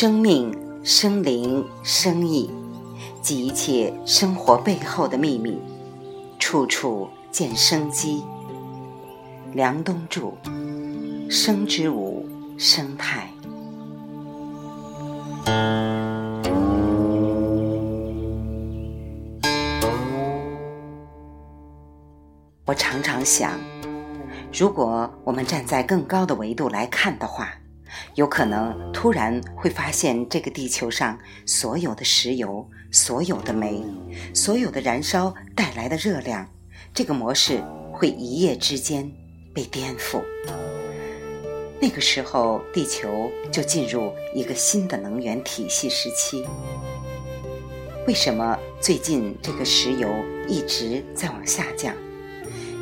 生命、生灵、生意，及一切生活背后的秘密，处处见生机。梁冬著，生之舞，生态。我常常想，如果我们站在更高的维度来看的话。有可能突然会发现，这个地球上所有的石油、所有的煤、所有的燃烧带来的热量，这个模式会一夜之间被颠覆。那个时候，地球就进入一个新的能源体系时期。为什么最近这个石油一直在往下降？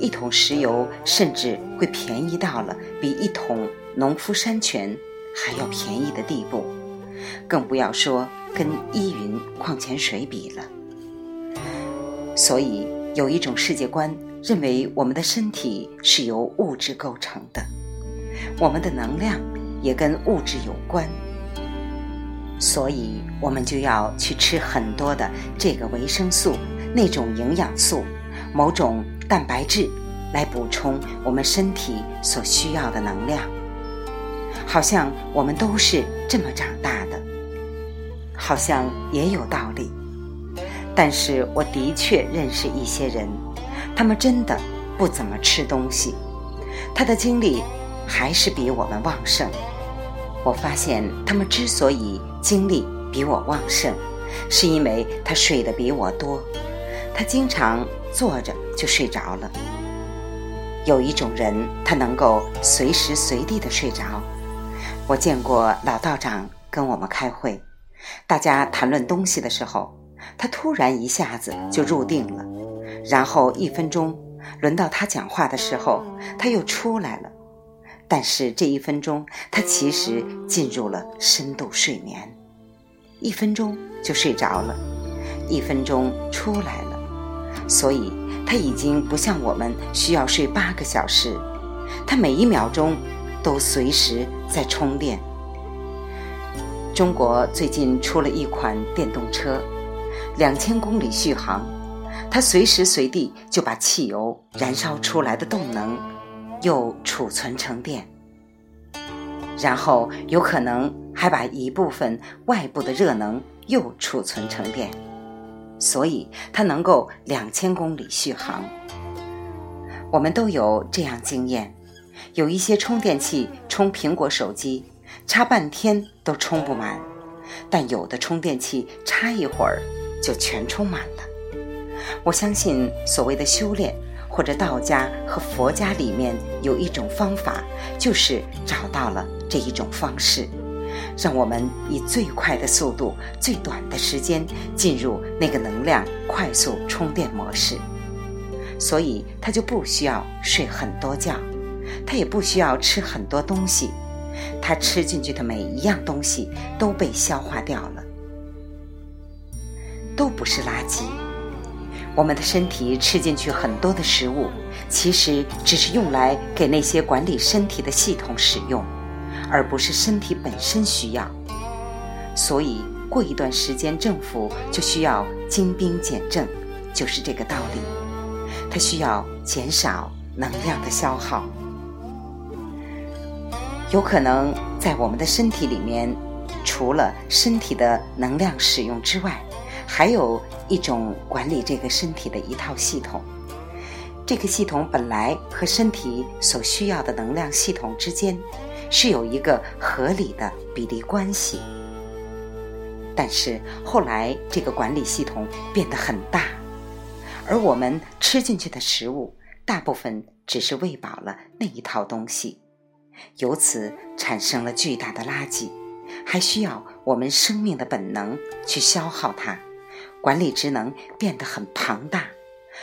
一桶石油甚至会便宜到了比一桶。农夫山泉还要便宜的地步，更不要说跟依云矿泉水比了。所以有一种世界观认为，我们的身体是由物质构成的，我们的能量也跟物质有关，所以我们就要去吃很多的这个维生素、那种营养素、某种蛋白质，来补充我们身体所需要的能量。好像我们都是这么长大的，好像也有道理。但是我的确认识一些人，他们真的不怎么吃东西，他的精力还是比我们旺盛。我发现他们之所以精力比我旺盛，是因为他睡得比我多，他经常坐着就睡着了。有一种人，他能够随时随地的睡着。我见过老道长跟我们开会，大家谈论东西的时候，他突然一下子就入定了，然后一分钟轮到他讲话的时候，他又出来了，但是这一分钟他其实进入了深度睡眠，一分钟就睡着了，一分钟出来了，所以他已经不像我们需要睡八个小时，他每一秒钟。都随时在充电。中国最近出了一款电动车，两千公里续航，它随时随地就把汽油燃烧出来的动能又储存成电，然后有可能还把一部分外部的热能又储存成电，所以它能够两千公里续航。我们都有这样经验。有一些充电器充苹果手机，插半天都充不满；但有的充电器插一会儿就全充满了。我相信所谓的修炼，或者道家和佛家里面有一种方法，就是找到了这一种方式，让我们以最快的速度、最短的时间进入那个能量快速充电模式。所以，他就不需要睡很多觉。他也不需要吃很多东西，他吃进去的每一样东西都被消化掉了，都不是垃圾。我们的身体吃进去很多的食物，其实只是用来给那些管理身体的系统使用，而不是身体本身需要。所以过一段时间，政府就需要精兵简政，就是这个道理。它需要减少能量的消耗。有可能在我们的身体里面，除了身体的能量使用之外，还有一种管理这个身体的一套系统。这个系统本来和身体所需要的能量系统之间是有一个合理的比例关系，但是后来这个管理系统变得很大，而我们吃进去的食物大部分只是喂饱了那一套东西。由此产生了巨大的垃圾，还需要我们生命的本能去消耗它，管理职能变得很庞大，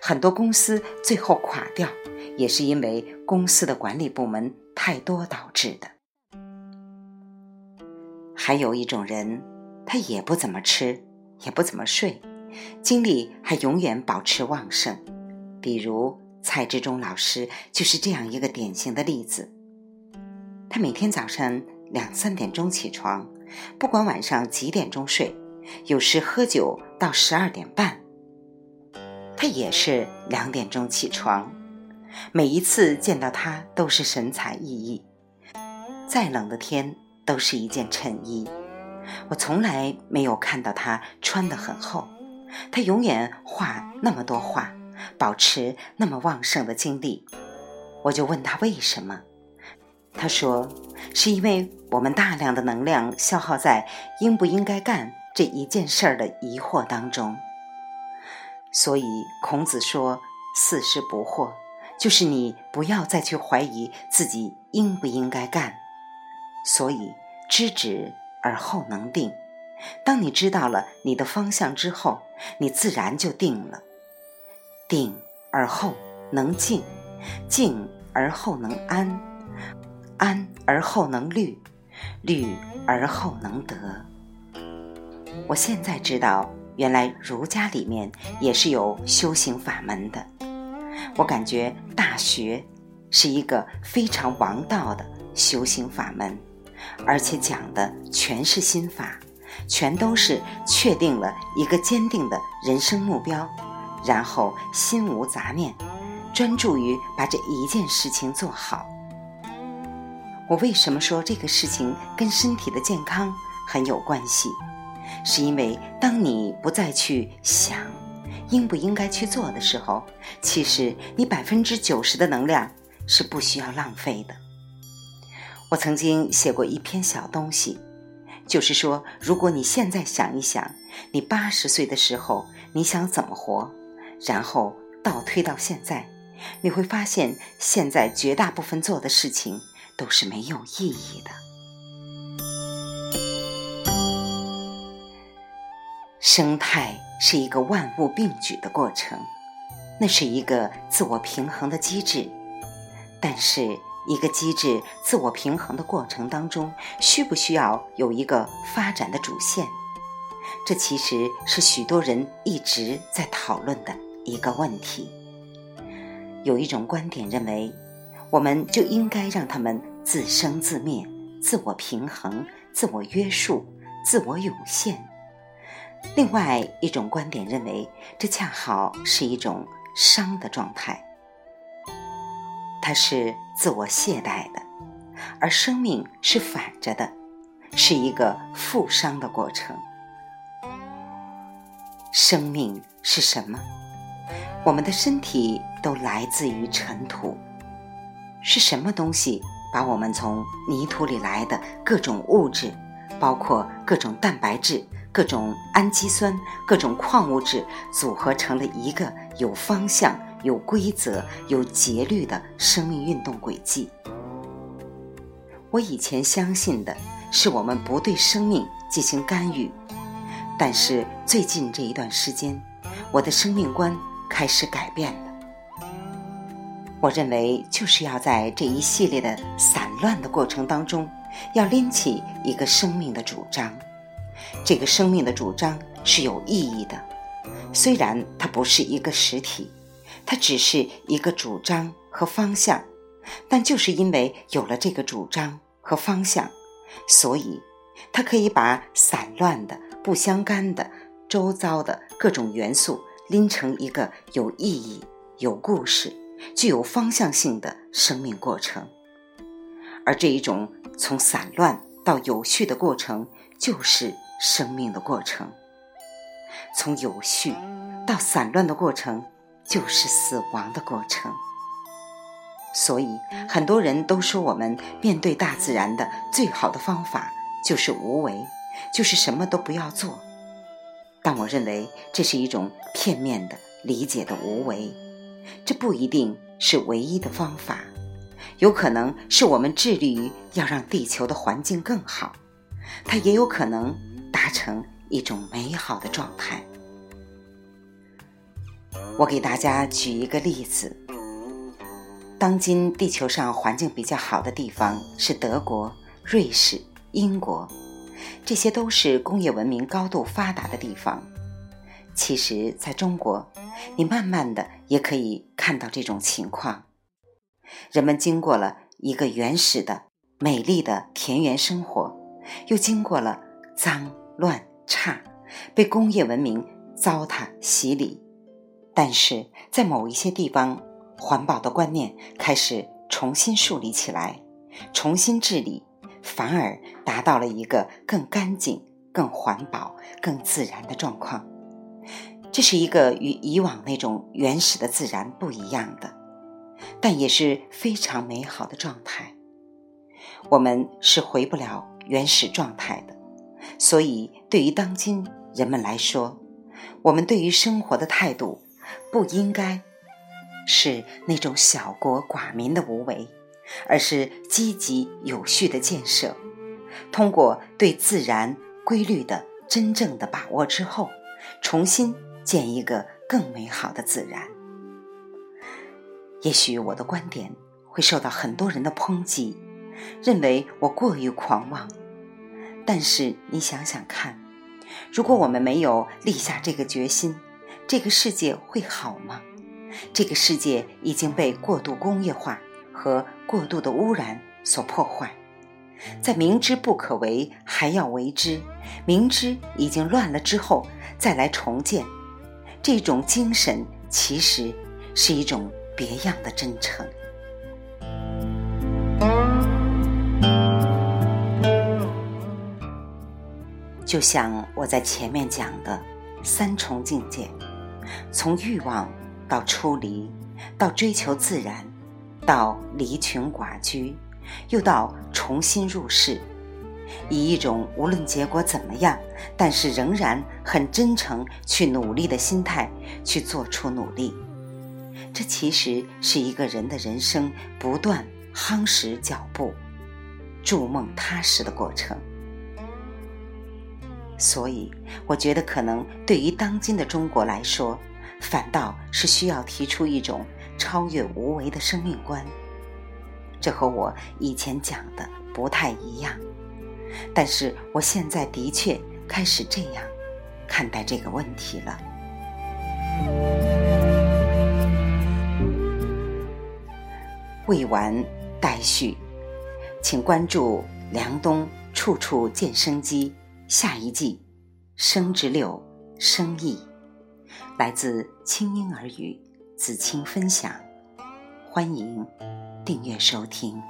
很多公司最后垮掉，也是因为公司的管理部门太多导致的。还有一种人，他也不怎么吃，也不怎么睡，精力还永远保持旺盛，比如蔡志忠老师就是这样一个典型的例子。他每天早上两三点钟起床，不管晚上几点钟睡，有时喝酒到十二点半。他也是两点钟起床，每一次见到他都是神采奕奕。再冷的天都是一件衬衣。我从来没有看到他穿得很厚。他永远画那么多画，保持那么旺盛的精力。我就问他为什么，他说是因为我们大量的能量消耗在应不应该干这一件事儿的疑惑当中。所以孔子说“四事不惑”，就是你不要再去怀疑自己应不应该干。所以知止而后能定。当你知道了你的方向之后，你自然就定了。定而后能静，静而后能安，安而后能虑，虑而后能得。我现在知道，原来儒家里面也是有修行法门的。我感觉《大学》是一个非常王道的修行法门，而且讲的全是心法。全都是确定了一个坚定的人生目标，然后心无杂念，专注于把这一件事情做好。我为什么说这个事情跟身体的健康很有关系？是因为当你不再去想应不应该去做的时候，其实你百分之九十的能量是不需要浪费的。我曾经写过一篇小东西。就是说，如果你现在想一想，你八十岁的时候你想怎么活，然后倒推到现在，你会发现现在绝大部分做的事情都是没有意义的。生态是一个万物并举的过程，那是一个自我平衡的机制，但是。一个机制自我平衡的过程当中，需不需要有一个发展的主线？这其实是许多人一直在讨论的一个问题。有一种观点认为，我们就应该让他们自生自灭、自我平衡、自我约束、自我涌现。另外一种观点认为，这恰好是一种伤的状态。它是自我懈怠的，而生命是反着的，是一个负伤的过程。生命是什么？我们的身体都来自于尘土，是什么东西把我们从泥土里来的各种物质，包括各种蛋白质、各种氨基酸、各种矿物质，组合成了一个有方向？有规则、有节律的生命运动轨迹。我以前相信的是我们不对生命进行干预，但是最近这一段时间，我的生命观开始改变了。我认为就是要在这一系列的散乱的过程当中，要拎起一个生命的主张。这个生命的主张是有意义的，虽然它不是一个实体。它只是一个主张和方向，但就是因为有了这个主张和方向，所以它可以把散乱的、不相干的、周遭的各种元素拎成一个有意义、有故事、具有方向性的生命过程。而这一种从散乱到有序的过程，就是生命的过程。从有序到散乱的过程。就是死亡的过程，所以很多人都说，我们面对大自然的最好的方法就是无为，就是什么都不要做。但我认为这是一种片面的理解的无为，这不一定是唯一的方法，有可能是我们致力于要让地球的环境更好，它也有可能达成一种美好的状态。我给大家举一个例子。当今地球上环境比较好的地方是德国、瑞士、英国，这些都是工业文明高度发达的地方。其实，在中国，你慢慢的也可以看到这种情况。人们经过了一个原始的、美丽的田园生活，又经过了脏乱差，被工业文明糟蹋洗礼。但是在某一些地方，环保的观念开始重新树立起来，重新治理，反而达到了一个更干净、更环保、更自然的状况。这是一个与以往那种原始的自然不一样的，但也是非常美好的状态。我们是回不了原始状态的，所以对于当今人们来说，我们对于生活的态度不应该是那种小国寡民的无为，而是积极有序的建设。通过对自然规律的真正的把握之后，重新建一个更美好的自然。也许我的观点会受到很多人的抨击。认为我过于狂妄，但是你想想看，如果我们没有立下这个决心，这个世界会好吗？这个世界已经被过度工业化和过度的污染所破坏，在明知不可为还要为之，明知已经乱了之后再来重建，这种精神其实是一种别样的真诚。就像我在前面讲的三重境界，从欲望到出离，到追求自然，到离群寡居，又到重新入世，以一种无论结果怎么样，但是仍然很真诚去努力的心态去做出努力。这其实是一个人的人生不断夯实脚步、筑梦踏实的过程。所以，我觉得可能对于当今的中国来说，反倒是需要提出一种超越无为的生命观。这和我以前讲的不太一样，但是我现在的确开始这样看待这个问题了。未完待续，请关注梁冬处处见生机。下一季，生之六生意，来自清音儿语子清分享，欢迎订阅收听。